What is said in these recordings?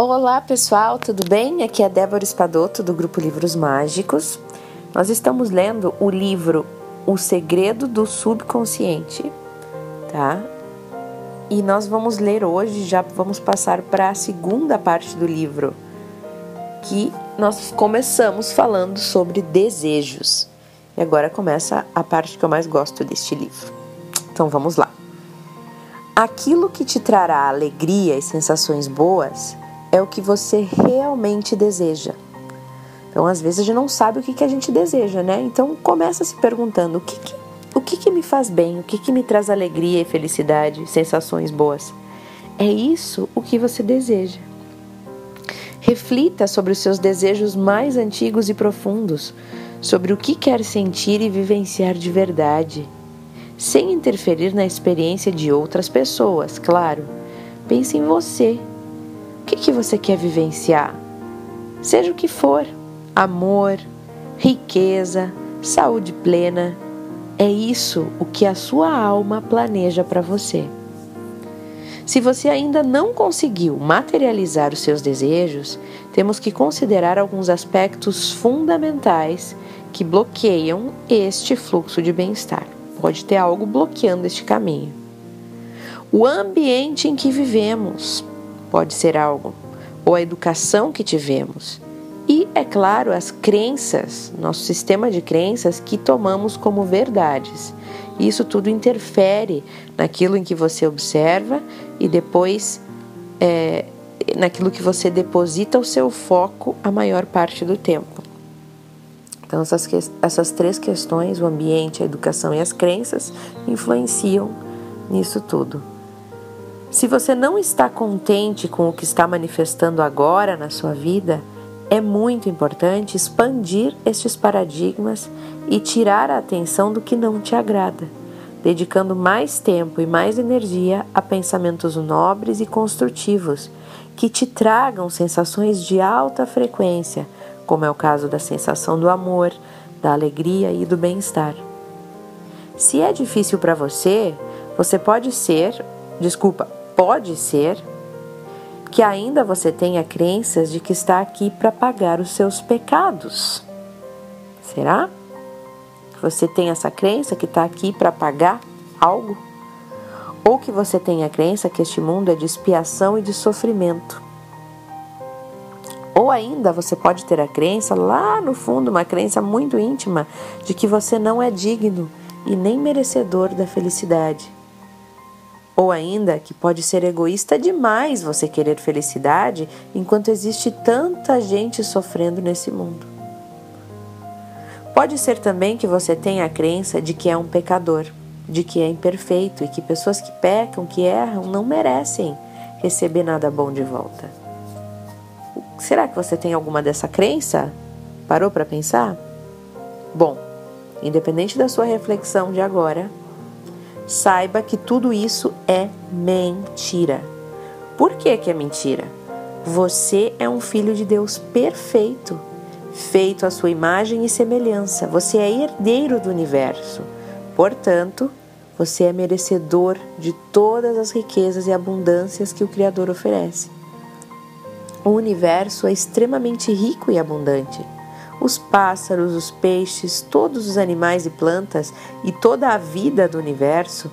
Olá pessoal, tudo bem? Aqui é Débora Espadoto do grupo Livros Mágicos. Nós estamos lendo o livro O Segredo do Subconsciente, tá? E nós vamos ler hoje, já vamos passar para a segunda parte do livro, que nós começamos falando sobre desejos. E agora começa a parte que eu mais gosto deste livro. Então vamos lá. Aquilo que te trará alegria e sensações boas é o que você realmente deseja. Então, às vezes, a gente não sabe o que, que a gente deseja, né? Então, começa se perguntando: o que, que o que, que me faz bem? O que, que me traz alegria e felicidade, sensações boas? É isso o que você deseja. Reflita sobre os seus desejos mais antigos e profundos, sobre o que quer sentir e vivenciar de verdade sem interferir na experiência de outras pessoas, claro. Pense em você. Que, que você quer vivenciar? Seja o que for: amor, riqueza, saúde plena. É isso o que a sua alma planeja para você. Se você ainda não conseguiu materializar os seus desejos, temos que considerar alguns aspectos fundamentais que bloqueiam este fluxo de bem-estar. Pode ter algo bloqueando este caminho. O ambiente em que vivemos pode ser algo, ou a educação que tivemos. E, é claro, as crenças, nosso sistema de crenças que tomamos como verdades. Isso tudo interfere naquilo em que você observa e depois é, naquilo que você deposita o seu foco a maior parte do tempo. Então, essas, essas três questões, o ambiente, a educação e as crenças, influenciam nisso tudo. Se você não está contente com o que está manifestando agora na sua vida, é muito importante expandir estes paradigmas e tirar a atenção do que não te agrada, dedicando mais tempo e mais energia a pensamentos nobres e construtivos que te tragam sensações de alta frequência como é o caso da sensação do amor, da alegria e do bem-estar. Se é difícil para você, você pode ser, desculpa, pode ser que ainda você tenha crenças de que está aqui para pagar os seus pecados. Será? Você tem essa crença que está aqui para pagar algo? Ou que você tem a crença que este mundo é de expiação e de sofrimento? Ou ainda você pode ter a crença lá no fundo, uma crença muito íntima, de que você não é digno e nem merecedor da felicidade. Ou ainda que pode ser egoísta demais você querer felicidade enquanto existe tanta gente sofrendo nesse mundo. Pode ser também que você tenha a crença de que é um pecador, de que é imperfeito e que pessoas que pecam, que erram, não merecem receber nada bom de volta. Será que você tem alguma dessa crença? Parou para pensar? Bom, independente da sua reflexão de agora, saiba que tudo isso é mentira. Por que, que é mentira? Você é um filho de Deus perfeito, feito à sua imagem e semelhança. Você é herdeiro do universo. Portanto, você é merecedor de todas as riquezas e abundâncias que o Criador oferece. O universo é extremamente rico e abundante. Os pássaros, os peixes, todos os animais e plantas e toda a vida do universo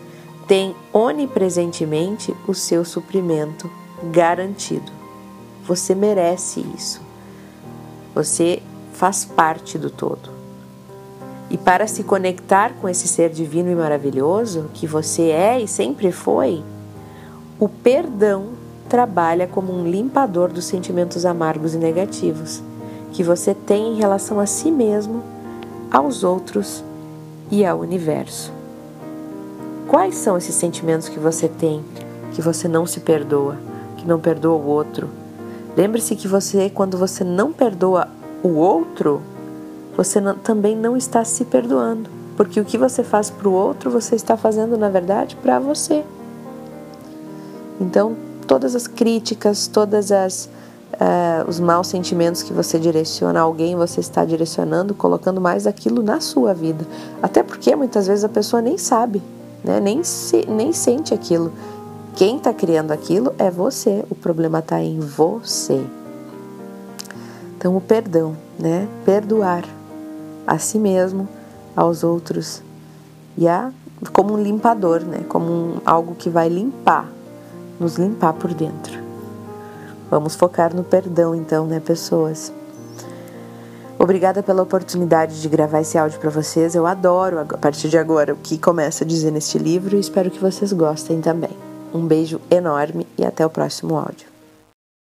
têm onipresentemente o seu suprimento garantido. Você merece isso. Você faz parte do todo. E para se conectar com esse ser divino e maravilhoso que você é e sempre foi, o perdão trabalha como um limpador dos sentimentos amargos e negativos que você tem em relação a si mesmo, aos outros e ao universo. Quais são esses sentimentos que você tem que você não se perdoa, que não perdoa o outro? Lembre-se que você, quando você não perdoa o outro, você não, também não está se perdoando, porque o que você faz para o outro, você está fazendo na verdade para você. Então, todas as críticas, todas as uh, os maus sentimentos que você direciona a alguém, você está direcionando, colocando mais aquilo na sua vida. Até porque muitas vezes a pessoa nem sabe, né? nem, se, nem sente aquilo. Quem está criando aquilo é você, o problema está em você. Então, o perdão, né? Perdoar a si mesmo, aos outros e a como um limpador, né? Como um, algo que vai limpar, nos limpar por dentro. Vamos focar no perdão, então, né, pessoas? Obrigada pela oportunidade de gravar esse áudio para vocês. Eu adoro, a partir de agora, o que começa a dizer neste livro e espero que vocês gostem também. Um beijo enorme e até o próximo áudio.